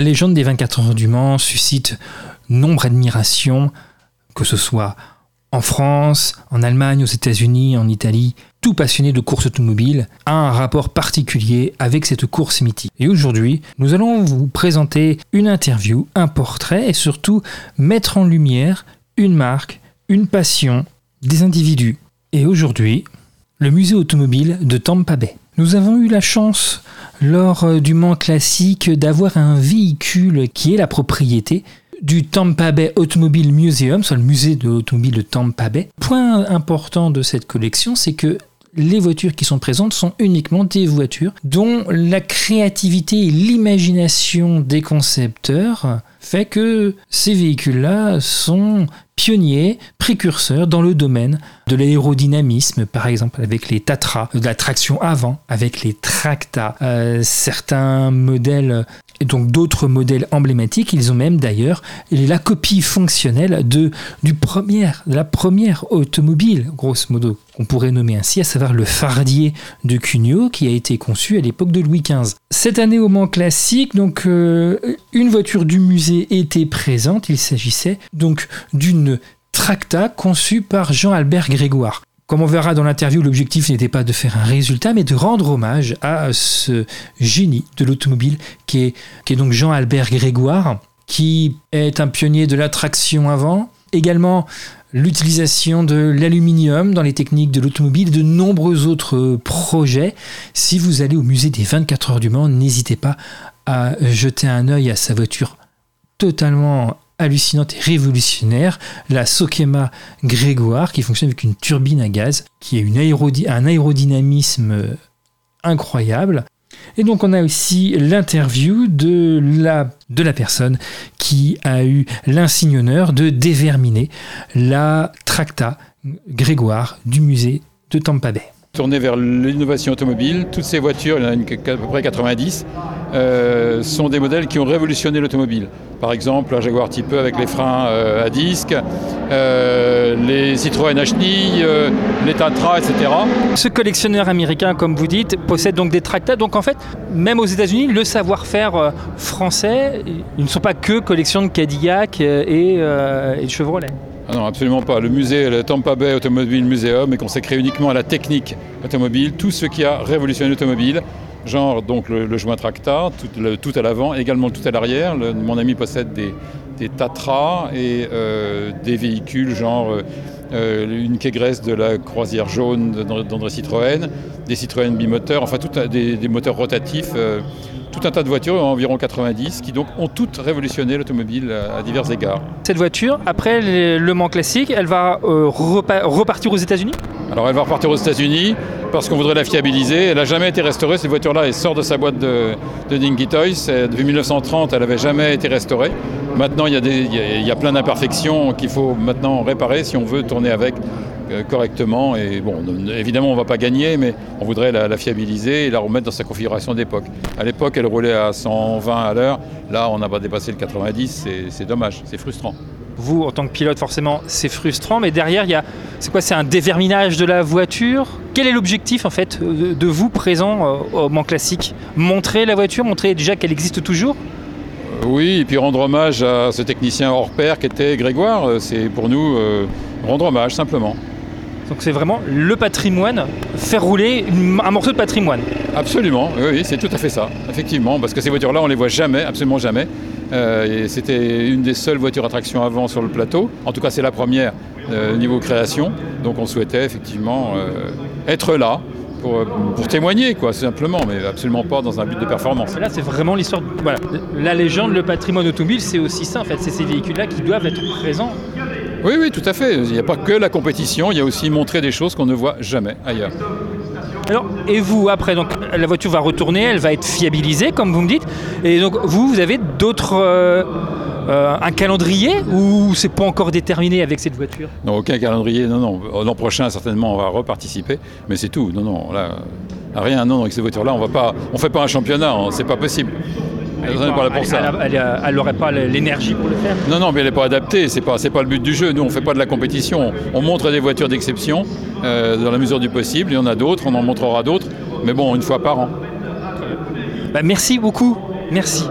La légende des 24 heures du Mans suscite nombre d'admiration, que ce soit en France, en Allemagne, aux États-Unis, en Italie, tout passionné de course automobile a un rapport particulier avec cette course mythique. Et aujourd'hui, nous allons vous présenter une interview, un portrait et surtout mettre en lumière une marque, une passion, des individus. Et aujourd'hui, le musée automobile de Tampa Bay. Nous avons eu la chance, lors du Mans classique, d'avoir un véhicule qui est la propriété du Tampa Bay Automobile Museum, soit le musée de l'automobile de Tampa Bay. Point important de cette collection, c'est que les voitures qui sont présentes sont uniquement des voitures dont la créativité et l'imagination des concepteurs fait que ces véhicules-là sont pionniers, précurseurs dans le domaine de l'aérodynamisme, par exemple avec les Tatra, de la traction avant, avec les Tracta, euh, certains modèles donc d'autres modèles emblématiques. Ils ont même d'ailleurs la copie fonctionnelle de, la première automobile, grosso modo, qu'on pourrait nommer ainsi, à savoir le Fardier de Cugnot, qui a été conçu à l'époque de Louis XV. Cette année au Mans classique, donc euh, une voiture du musée était présente. Il s'agissait donc d'une Tracta conçue par Jean-Albert Grégoire. Comme on verra dans l'interview, l'objectif n'était pas de faire un résultat, mais de rendre hommage à ce génie de l'automobile qui est, donc Jean-Albert Grégoire, qui est un pionnier de la traction avant, également l'utilisation de l'aluminium dans les techniques de l'automobile, de nombreux autres projets. Si vous allez au musée des 24 heures du Mans, n'hésitez pas à jeter un œil à sa voiture totalement hallucinante et révolutionnaire, la Sokema Grégoire, qui fonctionne avec une turbine à gaz, qui a un aérodynamisme euh, incroyable. Et donc on a aussi l'interview de la, de la personne qui a eu l'insigne honneur de déverminer la Tracta Grégoire du musée de Tampa Bay. Vers l'innovation automobile, toutes ces voitures, il y en a à peu près 90, euh, sont des modèles qui ont révolutionné l'automobile. Par exemple, un Jaguar Type E avec les freins euh, à disque, euh, les Citroën à chenilles, les Tatra, etc. Ce collectionneur américain, comme vous dites, possède donc des tractats. Donc en fait, même aux États-Unis, le savoir-faire français, ils ne sont pas que collection de Cadillac et, et de Chevrolet. Ah non, absolument pas. Le musée, le Tampa Bay Automobile Museum, est consacré uniquement à la technique automobile, tout ce qui a révolutionné l'automobile, genre donc le, joint Tracta, tout, à l'avant, également tout à l'arrière. Mon ami possède des, Tatra et euh, des véhicules genre euh, une Kégresse de la croisière jaune d'André Citroën, des Citroën bimoteurs, enfin tout, des, des moteurs rotatifs. Euh, tout un tas de voitures, environ 90, qui donc ont toutes révolutionné l'automobile à divers égards. Cette voiture, après le Mans classique, elle va euh, repartir aux États-Unis? Alors elle va repartir aux États-Unis parce qu'on voudrait la fiabiliser. Elle n'a jamais été restaurée, cette voiture-là, elle sort de sa boîte de, de Dinky Toys. Depuis 1930, elle n'avait jamais été restaurée. Maintenant, il y a, plein d'imperfections qu'il faut maintenant réparer si on veut tourner avec euh, correctement. Et bon, évidemment, on ne va pas gagner, mais on voudrait la, fiabiliser et la remettre dans sa configuration d'époque. À l'époque, elle roulait à 120 à l'heure. Là, on n'a pas dépassé le 90. C'est dommage, c'est frustrant. Vous, en tant que pilote, forcément, c'est frustrant, mais derrière, il y a, c'est quoi C'est un déverminage de la voiture? Quel est l'objectif, en fait, de vous présent euh, au Mans Classique? Montrer la voiture, montrer déjà qu'elle existe toujours? Euh, oui, et puis rendre hommage à ce technicien hors pair qui était Grégoire, c'est pour nous rendre hommage simplement. Donc c'est vraiment le patrimoine, faire rouler un morceau de patrimoine. Absolument, oui, c'est tout à fait ça, effectivement, parce que ces voitures-là, on les voit jamais, absolument jamais. Euh, c'était une des seules voitures à traction avant sur le plateau. En tout cas, c'est la première euh, niveau création. Donc on souhaitait effectivement euh, être là pour, témoigner, quoi, simplement, mais absolument pas dans un but de performance. Là, c'est vraiment l'histoire. Voilà. La légende, le patrimoine automobile, c'est aussi ça, en fait. C'est ces véhicules-là qui doivent être présents oui, oui, tout à fait. Il n'y a pas que la compétition, il y a aussi montrer des choses qu'on ne voit jamais ailleurs. Alors, et vous, après, donc la voiture va retourner, elle va être fiabilisée, comme vous me dites. Et donc, vous, vous avez d'autres. Euh, euh, un calendrier ou c'est pas encore déterminé avec cette voiture? Non, aucun calendrier. Non, non. L'an prochain, certainement, on va reparticiper. Mais c'est tout. Non, non. Là, rien. Non, avec ces voitures-là, on. On fait pas un championnat. Hein, c'est pas possible. Elle n'aurait pas l'énergie pour le faire Non, non, mais elle n'est pas adaptée. Ce n'est pas, pas le but du jeu. Nous, on ne fait pas de la compétition. On montre des voitures d'exception euh, dans la mesure du possible. Il y en a d'autres, on en montrera d'autres. Mais bon, une fois par an. Bah, merci beaucoup. Merci.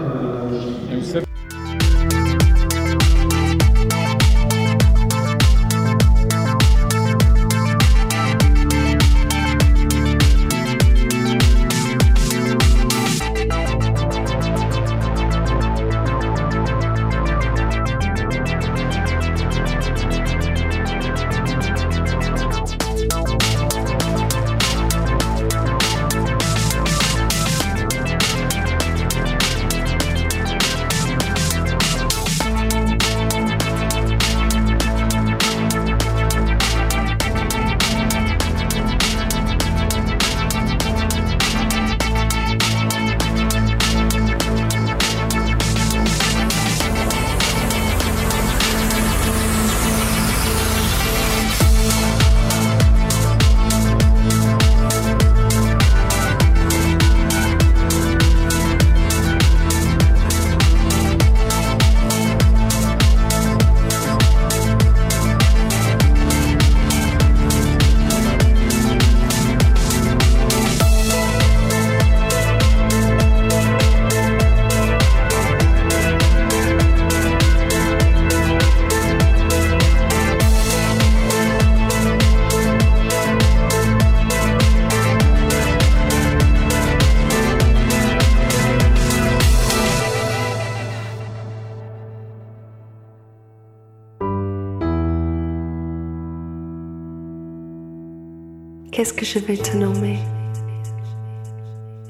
Qu'est-ce que je vais te nommer?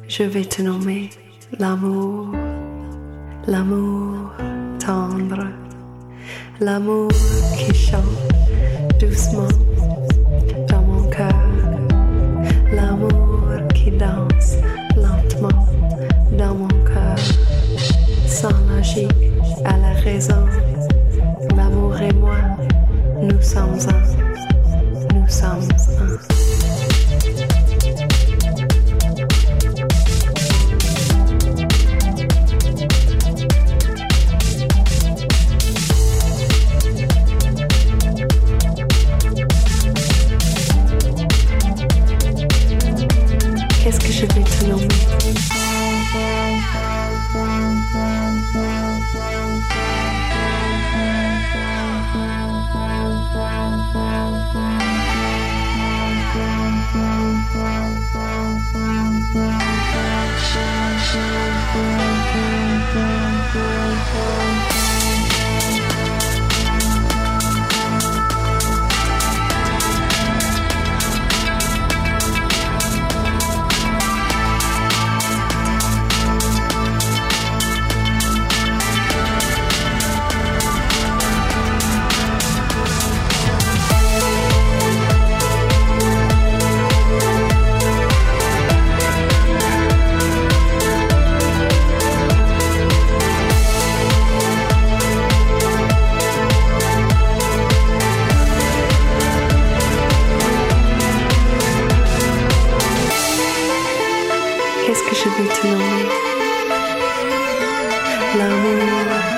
Je vais te nommer l'amour, l'amour tendre, l'amour qui chante doucement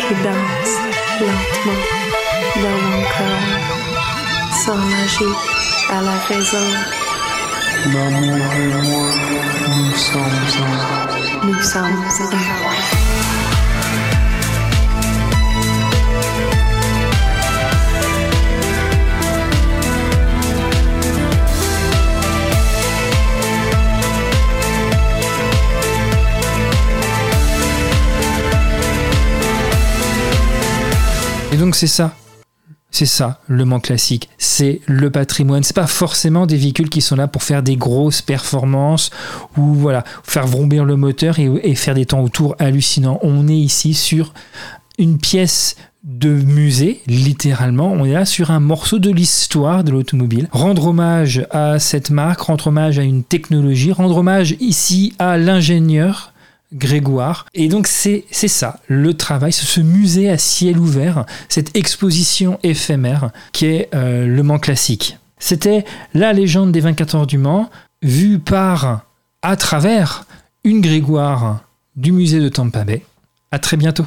qui danse lentement dans mon cœur, sans magie à la raison. L'amour et moi, nous sommes un. Nous sommes un. Donc c'est ça. C'est ça, le Mans classique. C'est le patrimoine. C'est pas forcément des véhicules qui sont là pour faire des grosses performances ou voilà, faire vrombir le moteur et, et faire des temps autour hallucinants. On est ici sur une pièce de musée, littéralement. On est là sur un morceau de l'histoire de l'automobile. Rendre hommage à cette marque, rendre hommage à une technologie, rendre hommage ici à l'ingénieur Grégoire. Et donc c'est ça, le travail, ce musée à ciel ouvert, cette exposition éphémère qui est euh, le Mans classique. C'était la légende des 24 heures du Mans, vue par, à travers, une Grégoire du musée de Tampa Bay. À très bientôt.